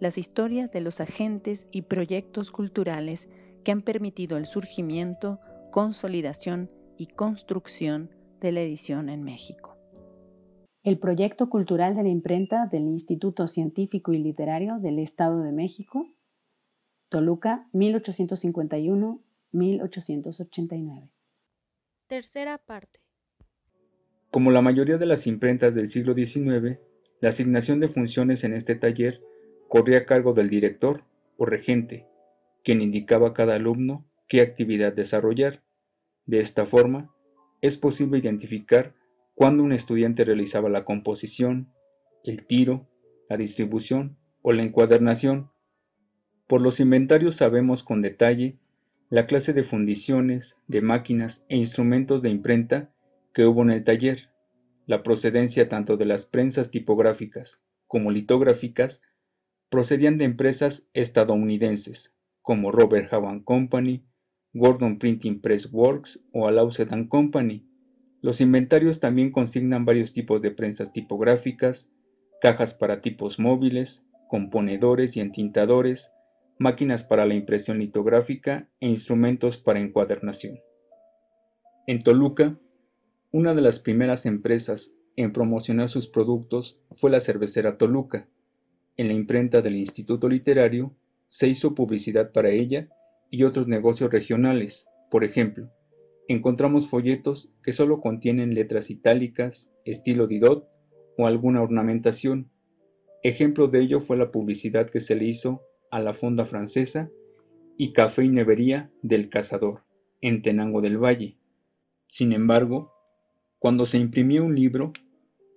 las historias de los agentes y proyectos culturales que han permitido el surgimiento, consolidación y construcción de la edición en México. El proyecto cultural de la imprenta del Instituto Científico y Literario del Estado de México, Toluca, 1851-1889. Tercera parte. Como la mayoría de las imprentas del siglo XIX, la asignación de funciones en este taller corría a cargo del director o regente, quien indicaba a cada alumno qué actividad desarrollar. De esta forma, es posible identificar cuándo un estudiante realizaba la composición, el tiro, la distribución o la encuadernación. Por los inventarios sabemos con detalle la clase de fundiciones, de máquinas e instrumentos de imprenta que hubo en el taller, la procedencia tanto de las prensas tipográficas como litográficas procedían de empresas estadounidenses como Robert Havan Company, Gordon Printing Press Works o Alauset Company. Los inventarios también consignan varios tipos de prensas tipográficas, cajas para tipos móviles, componedores y entintadores, máquinas para la impresión litográfica e instrumentos para encuadernación. En Toluca, una de las primeras empresas en promocionar sus productos fue la cervecera Toluca, en la imprenta del Instituto Literario se hizo publicidad para ella y otros negocios regionales. Por ejemplo, encontramos folletos que solo contienen letras itálicas, estilo Didot o alguna ornamentación. Ejemplo de ello fue la publicidad que se le hizo a la Fonda Francesa y Café y Nevería del Cazador, en Tenango del Valle. Sin embargo, cuando se imprimió un libro,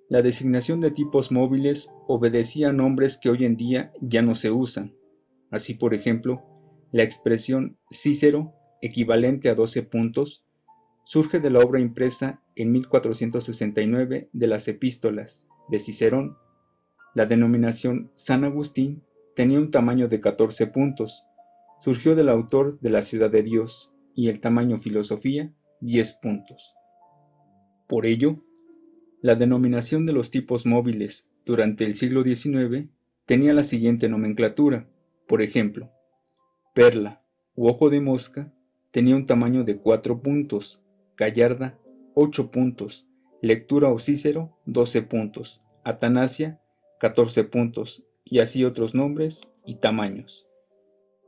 la designación de tipos móviles obedecía a nombres que hoy en día ya no se usan. Así, por ejemplo, la expresión Cícero, equivalente a 12 puntos, surge de la obra impresa en 1469 de las epístolas de Cicerón. La denominación San Agustín tenía un tamaño de 14 puntos. Surgió del autor de la ciudad de Dios y el tamaño filosofía 10 puntos. Por ello, la denominación de los tipos móviles durante el siglo XIX tenía la siguiente nomenclatura. Por ejemplo, perla u ojo de mosca tenía un tamaño de 4 puntos, gallarda 8 puntos, lectura o cícero 12 puntos, atanasia 14 puntos y así otros nombres y tamaños.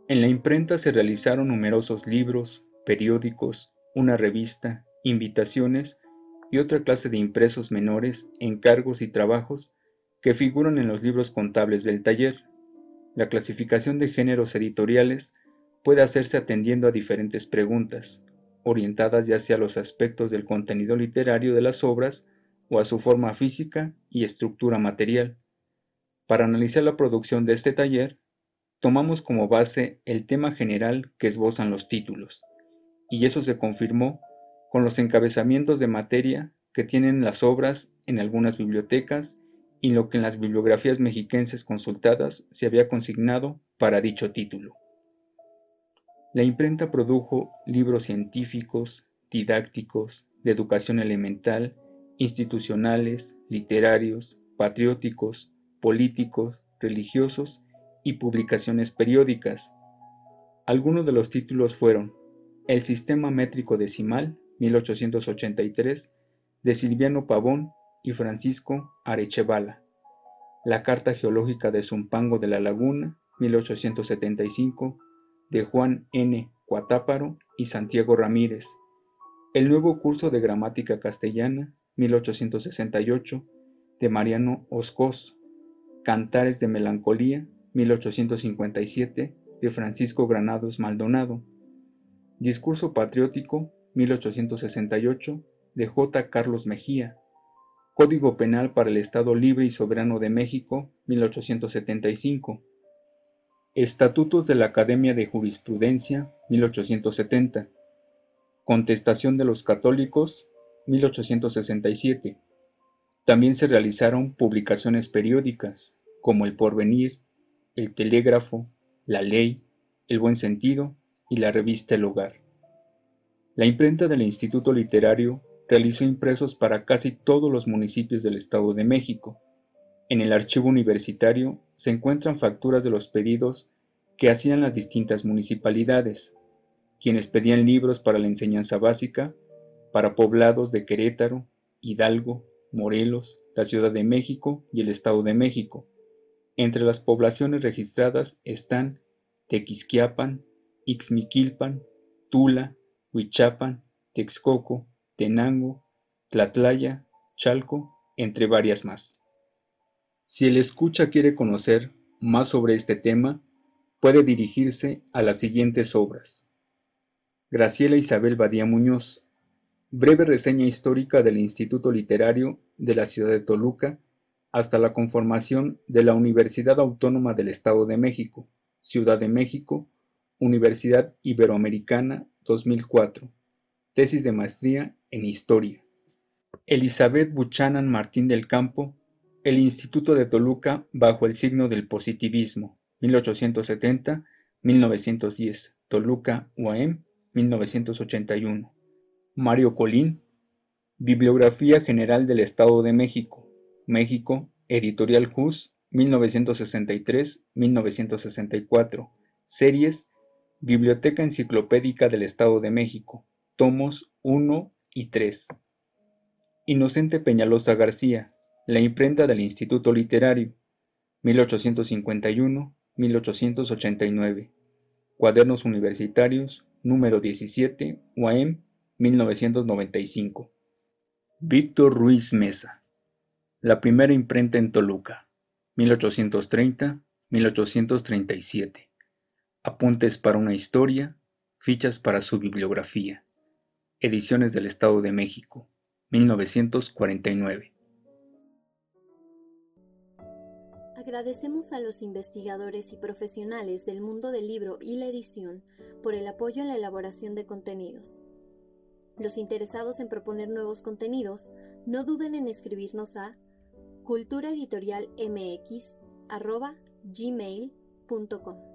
En la imprenta se realizaron numerosos libros, periódicos, una revista, invitaciones y otra clase de impresos menores, encargos y trabajos que figuran en los libros contables del taller. La clasificación de géneros editoriales puede hacerse atendiendo a diferentes preguntas, orientadas ya sea a los aspectos del contenido literario de las obras o a su forma física y estructura material. Para analizar la producción de este taller, tomamos como base el tema general que esbozan los títulos, y eso se confirmó con los encabezamientos de materia que tienen las obras en algunas bibliotecas y lo que en las bibliografías mexiquenses consultadas se había consignado para dicho título. La imprenta produjo libros científicos, didácticos, de educación elemental, institucionales, literarios, patrióticos, políticos, religiosos y publicaciones periódicas. Algunos de los títulos fueron El sistema métrico decimal, 1883, de Silviano Pavón y Francisco Arechevala, La Carta Geológica de Zumpango de la Laguna, 1875, de Juan N. Cuatáparo y Santiago Ramírez, El Nuevo Curso de Gramática Castellana, 1868, de Mariano Oscos, Cantares de Melancolía, 1857, de Francisco Granados Maldonado, Discurso Patriótico, 1868, de J. Carlos Mejía, Código Penal para el Estado Libre y Soberano de México, 1875, Estatutos de la Academia de Jurisprudencia, 1870. Contestación de los Católicos, 1867. También se realizaron publicaciones periódicas, como El Porvenir, El Telégrafo, La Ley, El Buen Sentido y la revista El Hogar. La imprenta del Instituto Literario realizó impresos para casi todos los municipios del Estado de México. En el archivo universitario se encuentran facturas de los pedidos que hacían las distintas municipalidades, quienes pedían libros para la enseñanza básica para poblados de Querétaro, Hidalgo, Morelos, la Ciudad de México y el Estado de México. Entre las poblaciones registradas están Tequisquiapan, Ixmiquilpan, Tula, Huichapan, Texcoco, Tenango, Tlatlaya, Chalco, entre varias más. Si el escucha quiere conocer más sobre este tema, puede dirigirse a las siguientes obras. Graciela Isabel Badía Muñoz, breve reseña histórica del Instituto Literario de la ciudad de Toluca hasta la conformación de la Universidad Autónoma del Estado de México, Ciudad de México, Universidad Iberoamericana 2004, tesis de maestría en Historia. Elizabeth Buchanan Martín del Campo, el Instituto de Toluca bajo el signo del positivismo, 1870-1910, Toluca, UAM, 1981. Mario Colín, Bibliografía General del Estado de México, México, Editorial JUS, 1963-1964, Series, Biblioteca Enciclopédica del Estado de México, tomos 1 y 3. Inocente Peñalosa García, La imprenta del Instituto Literario, 1851-1889. Cuadernos Universitarios, número 17, UAM, 1995. Víctor Ruiz Mesa. La primera imprenta en Toluca, 1830-1837. Apuntes para una historia, fichas para su bibliografía. Ediciones del Estado de México, 1949. Agradecemos a los investigadores y profesionales del mundo del libro y la edición por el apoyo en la elaboración de contenidos. Los interesados en proponer nuevos contenidos, no duden en escribirnos a culturaeditorialmx.gmail.com.